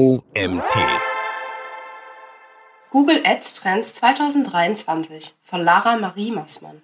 OMT. Google Ads Trends 2023 von Lara Marie Massmann.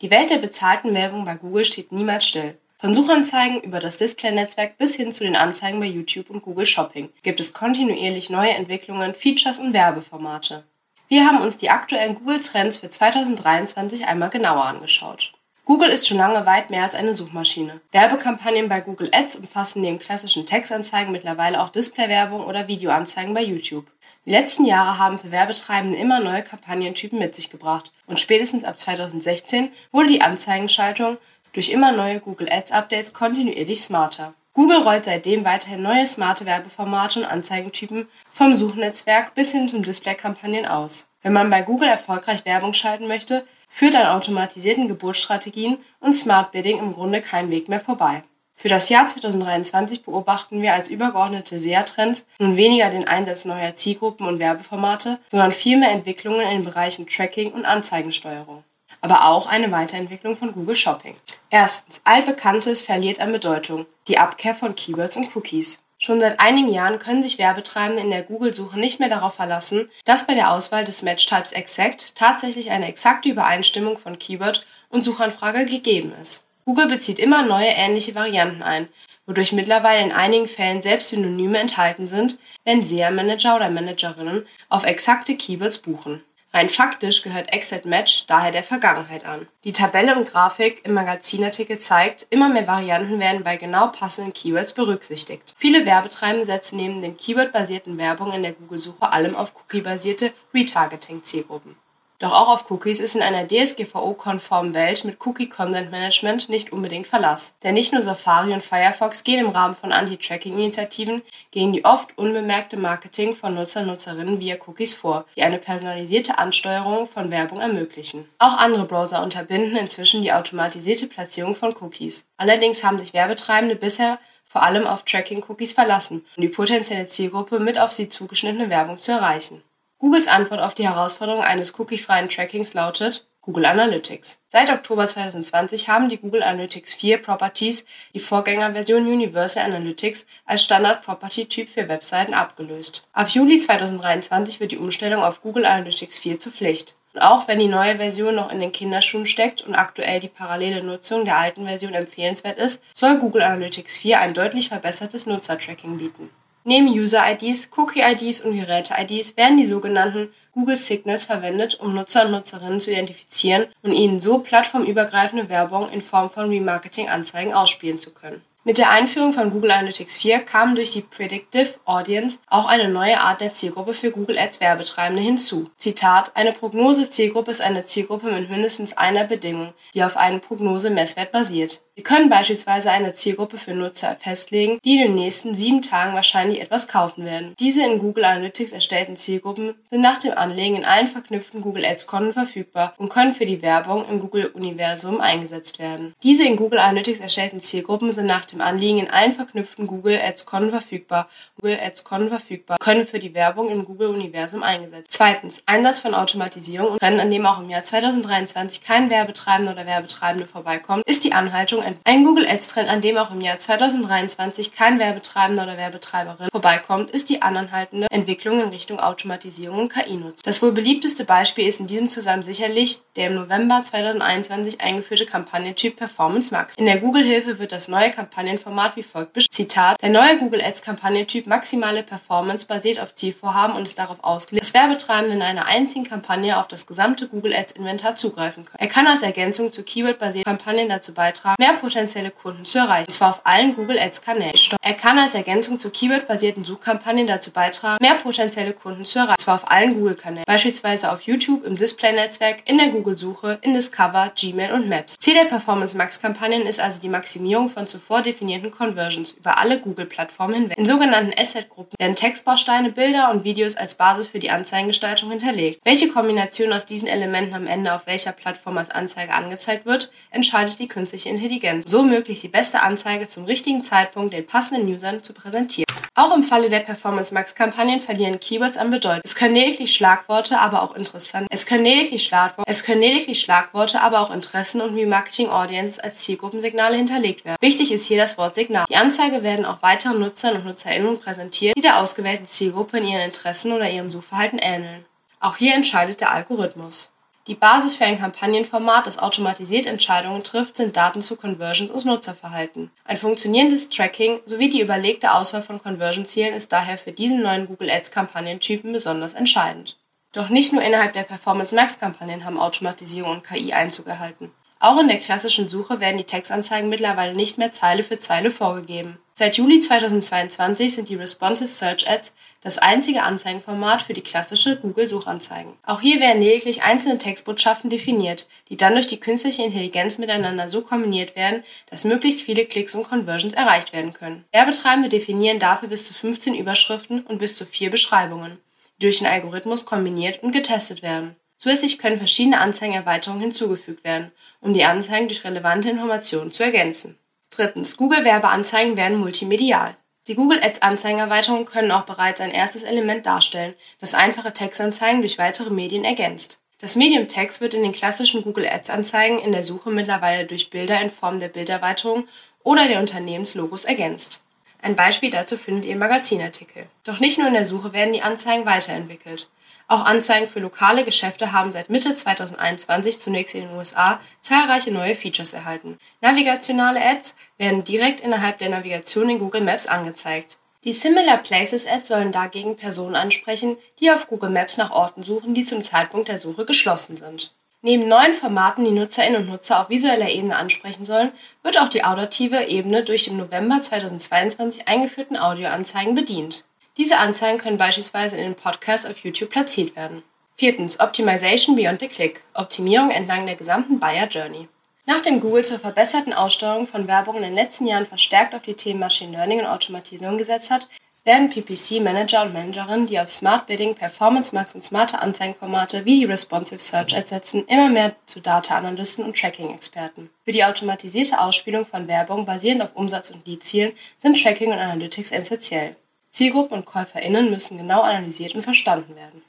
Die Welt der bezahlten Werbung bei Google steht niemals still. Von Suchanzeigen über das Display-Netzwerk bis hin zu den Anzeigen bei YouTube und Google Shopping gibt es kontinuierlich neue Entwicklungen, Features und Werbeformate. Wir haben uns die aktuellen Google Trends für 2023 einmal genauer angeschaut. Google ist schon lange weit mehr als eine Suchmaschine. Werbekampagnen bei Google Ads umfassen neben klassischen Textanzeigen mittlerweile auch Displaywerbung oder Videoanzeigen bei YouTube. Die letzten Jahre haben für Werbetreibende immer neue Kampagnentypen mit sich gebracht und spätestens ab 2016 wurde die Anzeigenschaltung durch immer neue Google Ads Updates kontinuierlich smarter. Google rollt seitdem weiterhin neue smarte Werbeformate und Anzeigentypen vom Suchnetzwerk bis hin zum Displaykampagnen aus. Wenn man bei Google erfolgreich Werbung schalten möchte, führt an automatisierten Geburtsstrategien und Smart Bidding im Grunde kein Weg mehr vorbei. Für das Jahr 2023 beobachten wir als übergeordnete SEA-Trends nun weniger den Einsatz neuer Zielgruppen und Werbeformate, sondern vielmehr Entwicklungen in den Bereichen Tracking und Anzeigensteuerung aber auch eine Weiterentwicklung von Google Shopping. Erstens, altbekanntes verliert an Bedeutung, die Abkehr von Keywords und Cookies. Schon seit einigen Jahren können sich Werbetreibende in der Google-Suche nicht mehr darauf verlassen, dass bei der Auswahl des Match-Types Exact tatsächlich eine exakte Übereinstimmung von Keyword und Suchanfrage gegeben ist. Google bezieht immer neue ähnliche Varianten ein, wodurch mittlerweile in einigen Fällen selbst Synonyme enthalten sind, wenn SEA-Manager oder Managerinnen auf exakte Keywords buchen. Rein faktisch gehört Exact Match daher der Vergangenheit an. Die Tabelle und Grafik im Magazinartikel zeigt, immer mehr Varianten werden bei genau passenden Keywords berücksichtigt. Viele Werbetreibende setzen neben den Keyword-basierten Werbungen in der Google-Suche allem auf Cookie-basierte Retargeting-Zielgruppen. Doch auch auf Cookies ist in einer DSGVO-konformen Welt mit Cookie Content Management nicht unbedingt Verlass. Denn nicht nur Safari und Firefox gehen im Rahmen von Anti-Tracking-Initiativen gegen die oft unbemerkte Marketing von Nutzer und Nutzerinnen via Cookies vor, die eine personalisierte Ansteuerung von Werbung ermöglichen. Auch andere Browser unterbinden inzwischen die automatisierte Platzierung von Cookies. Allerdings haben sich Werbetreibende bisher vor allem auf Tracking-Cookies verlassen, um die potenzielle Zielgruppe mit auf sie zugeschnittene Werbung zu erreichen. Googles Antwort auf die Herausforderung eines cookiefreien Trackings lautet Google Analytics. Seit Oktober 2020 haben die Google Analytics 4 Properties die Vorgängerversion Universal Analytics als Standard-Property-Typ für Webseiten abgelöst. Ab Juli 2023 wird die Umstellung auf Google Analytics 4 zur Pflicht. Und auch wenn die neue Version noch in den Kinderschuhen steckt und aktuell die parallele Nutzung der alten Version empfehlenswert ist, soll Google Analytics 4 ein deutlich verbessertes Nutzertracking bieten. Neben User-IDs, Cookie-IDs und Geräte-IDs werden die sogenannten Google Signals verwendet, um Nutzer und Nutzerinnen zu identifizieren und ihnen so plattformübergreifende Werbung in Form von Remarketing-Anzeigen ausspielen zu können. Mit der Einführung von Google Analytics 4 kam durch die Predictive Audience auch eine neue Art der Zielgruppe für Google Ads Werbetreibende hinzu. Zitat, eine Prognose-Zielgruppe ist eine Zielgruppe mit mindestens einer Bedingung, die auf einem Prognose-Messwert basiert. Sie können beispielsweise eine Zielgruppe für Nutzer festlegen, die in den nächsten sieben Tagen wahrscheinlich etwas kaufen werden. Diese in Google Analytics erstellten Zielgruppen sind nach dem Anlegen in allen verknüpften Google Ads-Konten verfügbar und können für die Werbung im Google-Universum eingesetzt werden. Diese in Google Analytics erstellten Zielgruppen sind nach Anliegen in allen verknüpften Google Ads-Konten verfügbar, Google Ads-Konten verfügbar, können für die Werbung im Google-Universum eingesetzt. Zweitens, Einsatz von Automatisierung und Rennen, an dem auch im Jahr 2023 kein Werbetreibender oder Werbetreibende vorbeikommt, ist die Anhaltung ein Google Ads Trend, an dem auch im Jahr 2023 kein Werbetreibender oder Werbetreiberin vorbeikommt, ist die anhaltende Entwicklung in Richtung Automatisierung und KI-Nutz. Das wohl beliebteste Beispiel ist in diesem Zusammenhang sicherlich der im November 2021 eingeführte Kampagnentyp Performance Max. In der Google-Hilfe wird das neue Kampagnenformat wie folgt. Zitat, der neue Google Ads Kampagnentyp maximale Performance basiert auf Zielvorhaben und ist darauf ausgelegt, dass Werbetreibende in einer einzigen Kampagne auf das gesamte Google Ads Inventar zugreifen können. Er kann als Ergänzung zu Keyword-basierten Kampagnen dazu beitragen, mehr potenzielle Kunden zu erreichen, und zwar auf allen Google Ads Kanälen. Er kann als Ergänzung zu Keyword-basierten Suchkampagnen dazu beitragen, mehr potenzielle Kunden zu erreichen, und zwar auf allen Google Kanälen, beispielsweise auf YouTube, im Display-Netzwerk, in der Google-Suche, in Discover, Gmail und Maps. Ziel der Performance Max-Kampagnen ist also die Maximierung von zuvor definierten Conversions über alle Google-Plattformen hinweg. In sogenannten Asset-Gruppen werden Textbausteine, Bilder und Videos als Basis für die Anzeigengestaltung hinterlegt. Welche Kombination aus diesen Elementen am Ende auf welcher Plattform als Anzeige angezeigt wird, entscheidet die künstliche Intelligenz. So möglichst die beste Anzeige zum richtigen Zeitpunkt den passenden Usern zu präsentieren. Auch im Falle der Performance Max Kampagnen verlieren Keywords an Bedeutung. Es können lediglich Schlagworte, aber auch interessant. Es können lediglich Schlagworte, es können lediglich Schlagworte, aber auch Interessen und Remarketing Audiences als Zielgruppensignale hinterlegt werden. Wichtig ist hier das Wort Signal. Die Anzeige werden auch weiteren Nutzern und Nutzerinnen präsentiert, die der ausgewählten Zielgruppe in ihren Interessen oder ihrem Suchverhalten ähneln. Auch hier entscheidet der Algorithmus. Die Basis für ein Kampagnenformat, das automatisiert Entscheidungen trifft, sind Daten zu Conversions und Nutzerverhalten. Ein funktionierendes Tracking sowie die überlegte Auswahl von Conversion-Zielen ist daher für diesen neuen Google Ads Kampagnentypen besonders entscheidend. Doch nicht nur innerhalb der Performance Max Kampagnen haben Automatisierung und KI Einzug erhalten. Auch in der klassischen Suche werden die Textanzeigen mittlerweile nicht mehr Zeile für Zeile vorgegeben. Seit Juli 2022 sind die Responsive Search Ads das einzige Anzeigenformat für die klassische Google-Suchanzeigen. Auch hier werden lediglich einzelne Textbotschaften definiert, die dann durch die künstliche Intelligenz miteinander so kombiniert werden, dass möglichst viele Klicks und Conversions erreicht werden können. Werbetreibende definieren dafür bis zu 15 Überschriften und bis zu vier Beschreibungen, die durch den Algorithmus kombiniert und getestet werden. Zusätzlich können verschiedene Anzeigenerweiterungen hinzugefügt werden, um die Anzeigen durch relevante Informationen zu ergänzen. Drittens. Google-Werbeanzeigen werden multimedial. Die Google Ads Anzeigenerweiterungen können auch bereits ein erstes Element darstellen, das einfache Textanzeigen durch weitere Medien ergänzt. Das Medium Text wird in den klassischen Google Ads Anzeigen in der Suche mittlerweile durch Bilder in Form der Bilderweiterung oder der Unternehmenslogos ergänzt. Ein Beispiel dazu findet ihr im Magazinartikel. Doch nicht nur in der Suche werden die Anzeigen weiterentwickelt. Auch Anzeigen für lokale Geschäfte haben seit Mitte 2021 zunächst in den USA zahlreiche neue Features erhalten. Navigationale Ads werden direkt innerhalb der Navigation in Google Maps angezeigt. Die Similar Places Ads sollen dagegen Personen ansprechen, die auf Google Maps nach Orten suchen, die zum Zeitpunkt der Suche geschlossen sind. Neben neuen Formaten, die Nutzerinnen und Nutzer auf visueller Ebene ansprechen sollen, wird auch die auditive Ebene durch im November 2022 eingeführten Audioanzeigen bedient. Diese Anzeigen können beispielsweise in den Podcasts auf YouTube platziert werden. Viertens. Optimization beyond the click. Optimierung entlang der gesamten Buyer Journey. Nachdem Google zur verbesserten Aussteuerung von Werbung in den letzten Jahren verstärkt auf die Themen Machine Learning und Automatisierung gesetzt hat, werden PPC-Manager und Managerinnen, die auf Smart Bidding, Performance Max und smarte Anzeigenformate wie die Responsive Search ersetzen, immer mehr zu Data-Analysten und Tracking-Experten. Für die automatisierte Ausspielung von Werbung basierend auf Umsatz- und Lead-Zielen sind Tracking und Analytics essentiell. Zielgruppen und KäuferInnen müssen genau analysiert und verstanden werden.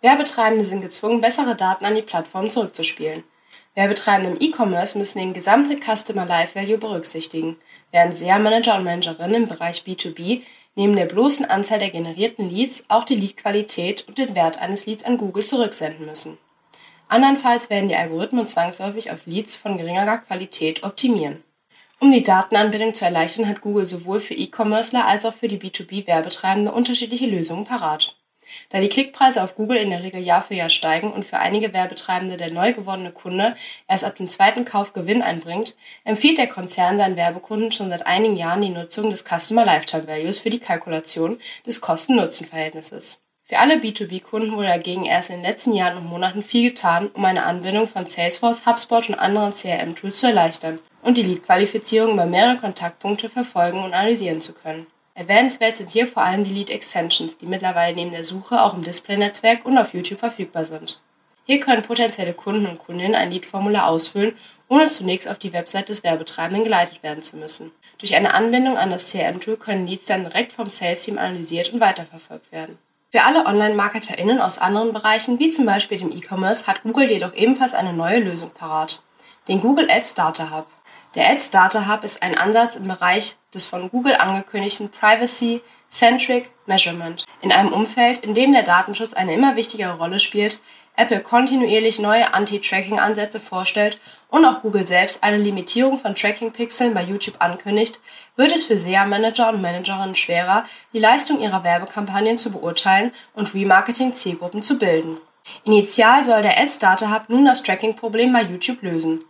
Werbetreibende sind gezwungen, bessere Daten an die Plattform zurückzuspielen. Werbetreibende im E-Commerce müssen den gesamten Customer Life Value berücksichtigen, während SEA-Manager und Managerinnen im Bereich B2B neben der bloßen Anzahl der generierten Leads auch die Leadqualität und den Wert eines Leads an Google zurücksenden müssen. Andernfalls werden die Algorithmen zwangsläufig auf Leads von geringerer Qualität optimieren. Um die Datenanbindung zu erleichtern, hat Google sowohl für E-Commercer als auch für die B2B-Werbetreibende unterschiedliche Lösungen parat. Da die Klickpreise auf Google in der Regel Jahr für Jahr steigen und für einige Werbetreibende der neu gewonnene Kunde erst ab dem zweiten Kauf Gewinn einbringt, empfiehlt der Konzern seinen Werbekunden schon seit einigen Jahren die Nutzung des Customer Lifetime Values für die Kalkulation des Kosten-Nutzen-Verhältnisses. Für alle B2B-Kunden wurde dagegen erst in den letzten Jahren und Monaten viel getan, um eine Anbindung von Salesforce, HubSpot und anderen CRM-Tools zu erleichtern und die Lead-Qualifizierung über mehrere Kontaktpunkte verfolgen und analysieren zu können. Erwähnenswert sind hier vor allem die Lead-Extensions, die mittlerweile neben der Suche auch im Display-Netzwerk und auf YouTube verfügbar sind. Hier können potenzielle Kunden und Kundinnen ein Lead-Formular ausfüllen, ohne zunächst auf die Website des Werbetreibenden geleitet werden zu müssen. Durch eine Anbindung an das CRM-Tool können Leads dann direkt vom Sales-Team analysiert und weiterverfolgt werden. Für alle Online-MarketerInnen aus anderen Bereichen, wie zum Beispiel dem E-Commerce, hat Google jedoch ebenfalls eine neue Lösung parat. Den Google Ads Data Hub. Der Ads Data Hub ist ein Ansatz im Bereich des von Google angekündigten Privacy-Centric Measurement. In einem Umfeld, in dem der Datenschutz eine immer wichtigere Rolle spielt, Apple kontinuierlich neue Anti-Tracking-Ansätze vorstellt und auch Google selbst eine Limitierung von Tracking-Pixeln bei YouTube ankündigt, wird es für SEA-Manager und Managerinnen schwerer, die Leistung ihrer Werbekampagnen zu beurteilen und Remarketing-Zielgruppen zu bilden. Initial soll der Ads Data Hub nun das Tracking-Problem bei YouTube lösen.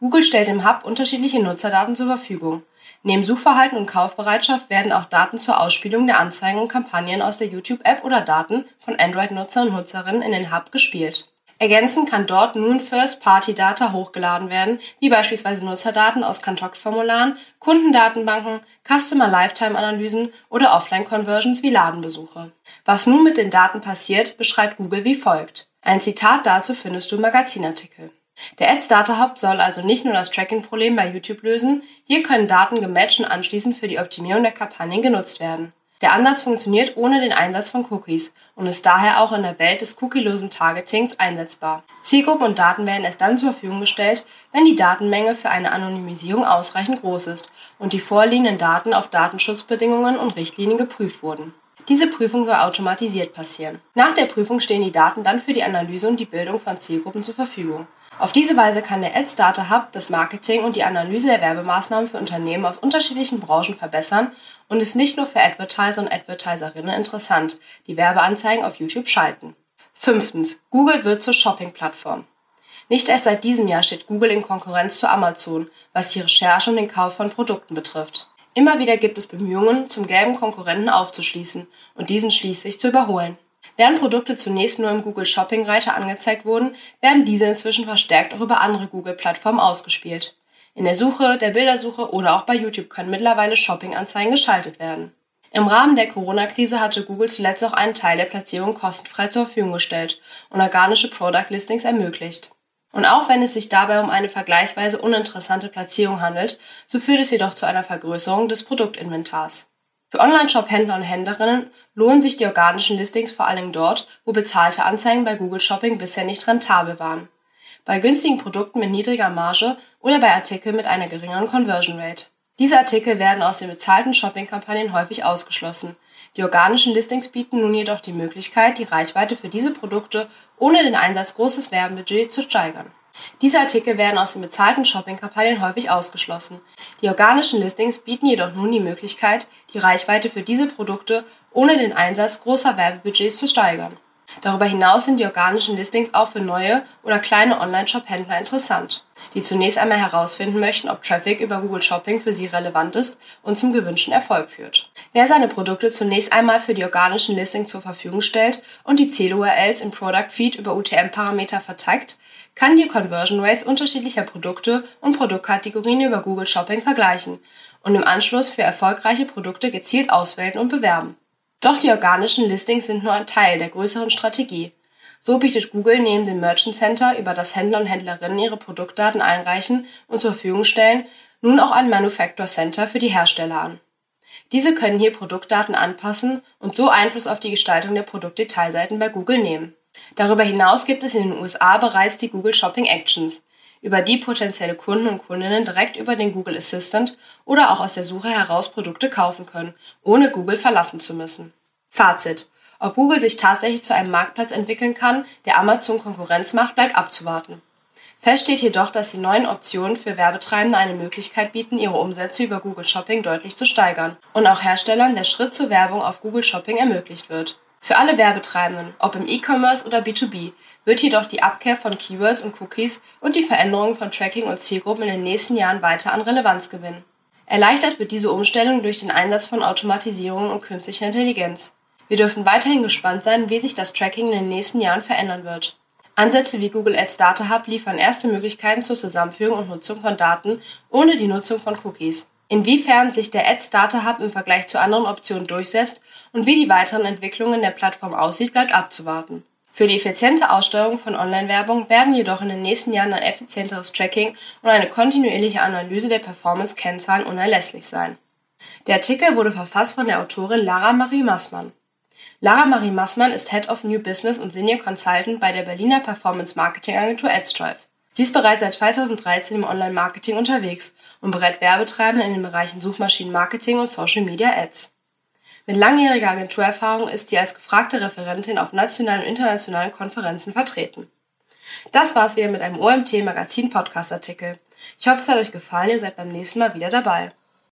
Google stellt im Hub unterschiedliche Nutzerdaten zur Verfügung. Neben Suchverhalten und Kaufbereitschaft werden auch Daten zur Ausspielung der Anzeigen und Kampagnen aus der YouTube-App oder Daten von Android-Nutzer und Nutzerinnen in den Hub gespielt. Ergänzend kann dort nun First-Party-Data hochgeladen werden, wie beispielsweise Nutzerdaten aus Kontaktformularen, Kundendatenbanken, Customer Lifetime-Analysen oder Offline-Conversions wie Ladenbesuche. Was nun mit den Daten passiert, beschreibt Google wie folgt. Ein Zitat dazu findest du im Magazinartikel. Der Ads Data Hub soll also nicht nur das Tracking-Problem bei YouTube lösen, hier können Daten gematcht und anschließend für die Optimierung der Kampagnen genutzt werden. Der Ansatz funktioniert ohne den Einsatz von Cookies und ist daher auch in der Welt des cookielosen Targetings einsetzbar. Zielgruppen und Daten werden erst dann zur Verfügung gestellt, wenn die Datenmenge für eine Anonymisierung ausreichend groß ist und die vorliegenden Daten auf Datenschutzbedingungen und Richtlinien geprüft wurden. Diese Prüfung soll automatisiert passieren. Nach der Prüfung stehen die Daten dann für die Analyse und die Bildung von Zielgruppen zur Verfügung. Auf diese Weise kann der Ads Data Hub das Marketing und die Analyse der Werbemaßnahmen für Unternehmen aus unterschiedlichen Branchen verbessern und ist nicht nur für Advertiser und Advertiserinnen interessant, die Werbeanzeigen auf YouTube schalten. Fünftens. Google wird zur Shopping-Plattform. Nicht erst seit diesem Jahr steht Google in Konkurrenz zu Amazon, was die Recherche und den Kauf von Produkten betrifft. Immer wieder gibt es Bemühungen, zum gelben Konkurrenten aufzuschließen und diesen schließlich zu überholen. Während Produkte zunächst nur im Google Shopping Reiter angezeigt wurden, werden diese inzwischen verstärkt auch über andere Google-Plattformen ausgespielt. In der Suche, der Bildersuche oder auch bei YouTube können mittlerweile Shopping-Anzeigen geschaltet werden. Im Rahmen der Corona-Krise hatte Google zuletzt auch einen Teil der Platzierung kostenfrei zur Verfügung gestellt und organische Product Listings ermöglicht. Und auch wenn es sich dabei um eine vergleichsweise uninteressante Platzierung handelt, so führt es jedoch zu einer Vergrößerung des Produktinventars. Für Online-Shop-Händler und Händlerinnen lohnen sich die organischen Listings vor allem dort, wo bezahlte Anzeigen bei Google Shopping bisher nicht rentabel waren. Bei günstigen Produkten mit niedriger Marge oder bei Artikeln mit einer geringeren Conversion Rate. Diese Artikel werden aus den bezahlten Shopping-Kampagnen häufig ausgeschlossen. Die organischen Listings bieten nun jedoch die Möglichkeit, die Reichweite für diese Produkte ohne den Einsatz großes Werbebudget zu steigern. Diese Artikel werden aus den bezahlten Shopping-Kampagnen häufig ausgeschlossen. Die organischen Listings bieten jedoch nun die Möglichkeit, die Reichweite für diese Produkte ohne den Einsatz großer Werbebudgets zu steigern. Darüber hinaus sind die organischen Listings auch für neue oder kleine Online-Shop-Händler interessant, die zunächst einmal herausfinden möchten, ob Traffic über Google Shopping für sie relevant ist und zum gewünschten Erfolg führt. Wer seine Produkte zunächst einmal für die organischen Listings zur Verfügung stellt und die Ziel-URLs im Product Feed über UTM-Parameter vertagt, kann die Conversion Rates unterschiedlicher Produkte und Produktkategorien über Google Shopping vergleichen und im Anschluss für erfolgreiche Produkte gezielt auswählen und bewerben. Doch die organischen Listings sind nur ein Teil der größeren Strategie. So bietet Google neben dem Merchant Center, über das Händler und Händlerinnen ihre Produktdaten einreichen und zur Verfügung stellen, nun auch ein Manufacturer Center für die Hersteller an. Diese können hier Produktdaten anpassen und so Einfluss auf die Gestaltung der Produktdetailseiten bei Google nehmen. Darüber hinaus gibt es in den USA bereits die Google Shopping Actions, über die potenzielle Kunden und Kundinnen direkt über den Google Assistant oder auch aus der Suche heraus Produkte kaufen können, ohne Google verlassen zu müssen. Fazit. Ob Google sich tatsächlich zu einem Marktplatz entwickeln kann, der Amazon Konkurrenz macht, bleibt abzuwarten. Fest steht jedoch, dass die neuen Optionen für Werbetreibende eine Möglichkeit bieten, ihre Umsätze über Google Shopping deutlich zu steigern und auch Herstellern der Schritt zur Werbung auf Google Shopping ermöglicht wird. Für alle Werbetreibenden, ob im E-Commerce oder B2B, wird jedoch die Abkehr von Keywords und Cookies und die Veränderung von Tracking und Zielgruppen in den nächsten Jahren weiter an Relevanz gewinnen. Erleichtert wird diese Umstellung durch den Einsatz von Automatisierung und künstlicher Intelligenz. Wir dürfen weiterhin gespannt sein, wie sich das Tracking in den nächsten Jahren verändern wird. Ansätze wie Google Ads Data Hub liefern erste Möglichkeiten zur Zusammenführung und Nutzung von Daten ohne die Nutzung von Cookies. Inwiefern sich der Ads Data Hub im Vergleich zu anderen Optionen durchsetzt und wie die weiteren Entwicklungen der Plattform aussieht, bleibt abzuwarten. Für die effiziente Aussteuerung von Online-Werbung werden jedoch in den nächsten Jahren ein effizienteres Tracking und eine kontinuierliche Analyse der Performance-Kennzahlen unerlässlich sein. Der Artikel wurde verfasst von der Autorin Lara Marie Massmann. Lara Marie Massmann ist Head of New Business und Senior Consultant bei der Berliner Performance Marketing Agentur AdStrive. Sie ist bereits seit 2013 im Online-Marketing unterwegs und berät Werbetreibende in den Bereichen Suchmaschinenmarketing und Social Media Ads. Mit langjähriger Agenturerfahrung ist sie als gefragte Referentin auf nationalen und internationalen Konferenzen vertreten. Das war's wieder mit einem OMT Magazin Podcast Artikel. Ich hoffe, es hat euch gefallen, ihr seid beim nächsten Mal wieder dabei.